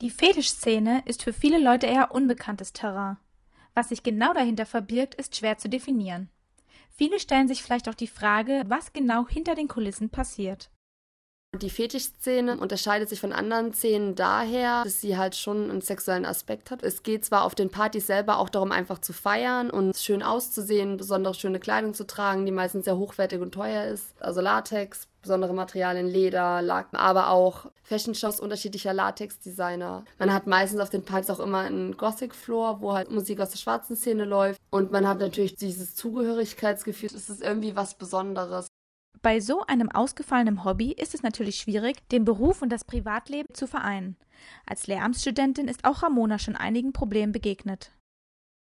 Die Fetischszene ist für viele Leute eher unbekanntes Terrain. Was sich genau dahinter verbirgt, ist schwer zu definieren. Viele stellen sich vielleicht auch die Frage, was genau hinter den Kulissen passiert. Die Fetischszene unterscheidet sich von anderen Szenen daher, dass sie halt schon einen sexuellen Aspekt hat. Es geht zwar auf den Partys selber auch darum, einfach zu feiern und schön auszusehen, besonders schöne Kleidung zu tragen, die meistens sehr hochwertig und teuer ist. Also Latex, besondere Materialien, Leder, Lack, aber auch Fashion-Shows unterschiedlicher Latex-Designer. Man hat meistens auf den Partys auch immer einen Gothic-Floor, wo halt Musik aus der schwarzen Szene läuft. Und man hat natürlich dieses Zugehörigkeitsgefühl. Es ist irgendwie was Besonderes. Bei so einem ausgefallenen Hobby ist es natürlich schwierig, den Beruf und das Privatleben zu vereinen. Als Lehramtsstudentin ist auch Ramona schon einigen Problemen begegnet.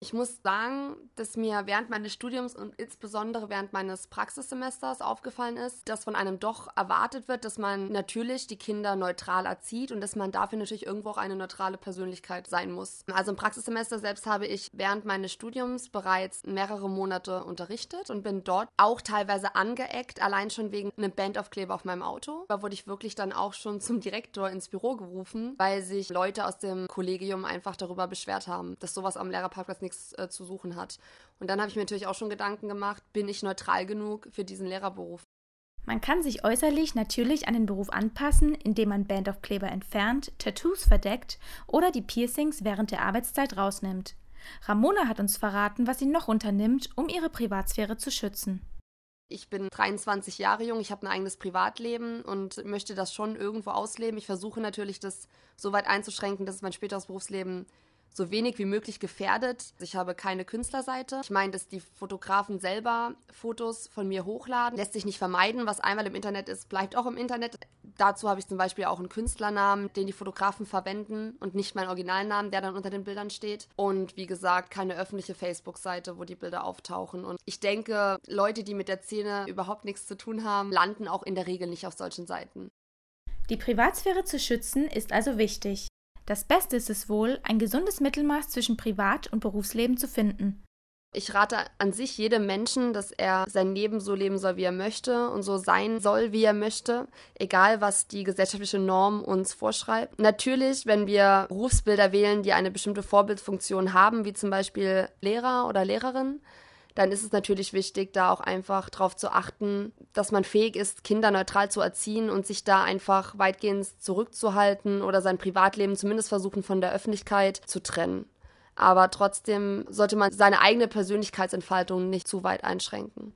Ich muss sagen, dass mir während meines Studiums und insbesondere während meines Praxissemesters aufgefallen ist, dass von einem doch erwartet wird, dass man natürlich die Kinder neutral erzieht und dass man dafür natürlich irgendwo auch eine neutrale Persönlichkeit sein muss. Also im Praxissemester selbst habe ich während meines Studiums bereits mehrere Monate unterrichtet und bin dort auch teilweise angeeckt, allein schon wegen einem Bandaufkleber auf meinem Auto. Da wurde ich wirklich dann auch schon zum Direktor ins Büro gerufen, weil sich Leute aus dem Kollegium einfach darüber beschwert haben, dass sowas am Lehrerparkplatz nichts nichts äh, zu suchen hat. Und dann habe ich mir natürlich auch schon Gedanken gemacht, bin ich neutral genug für diesen Lehrerberuf? Man kann sich äußerlich natürlich an den Beruf anpassen, indem man Bandaufkleber entfernt, Tattoos verdeckt oder die Piercings während der Arbeitszeit rausnimmt. Ramona hat uns verraten, was sie noch unternimmt, um ihre Privatsphäre zu schützen. Ich bin 23 Jahre jung, ich habe ein eigenes Privatleben und möchte das schon irgendwo ausleben. Ich versuche natürlich, das so weit einzuschränken, dass es mein späteres Berufsleben so wenig wie möglich gefährdet. Ich habe keine Künstlerseite. Ich meine, dass die Fotografen selber Fotos von mir hochladen. Lässt sich nicht vermeiden. Was einmal im Internet ist, bleibt auch im Internet. Dazu habe ich zum Beispiel auch einen Künstlernamen, den die Fotografen verwenden und nicht meinen Originalnamen, der dann unter den Bildern steht. Und wie gesagt, keine öffentliche Facebook-Seite, wo die Bilder auftauchen. Und ich denke, Leute, die mit der Szene überhaupt nichts zu tun haben, landen auch in der Regel nicht auf solchen Seiten. Die Privatsphäre zu schützen ist also wichtig. Das Beste ist es wohl, ein gesundes Mittelmaß zwischen Privat- und Berufsleben zu finden. Ich rate an sich jedem Menschen, dass er sein Leben so leben soll, wie er möchte und so sein soll, wie er möchte, egal was die gesellschaftliche Norm uns vorschreibt. Natürlich, wenn wir Berufsbilder wählen, die eine bestimmte Vorbildfunktion haben, wie zum Beispiel Lehrer oder Lehrerin, dann ist es natürlich wichtig, da auch einfach darauf zu achten, dass man fähig ist, Kinder neutral zu erziehen und sich da einfach weitgehend zurückzuhalten oder sein Privatleben zumindest versuchen von der Öffentlichkeit zu trennen. Aber trotzdem sollte man seine eigene Persönlichkeitsentfaltung nicht zu weit einschränken.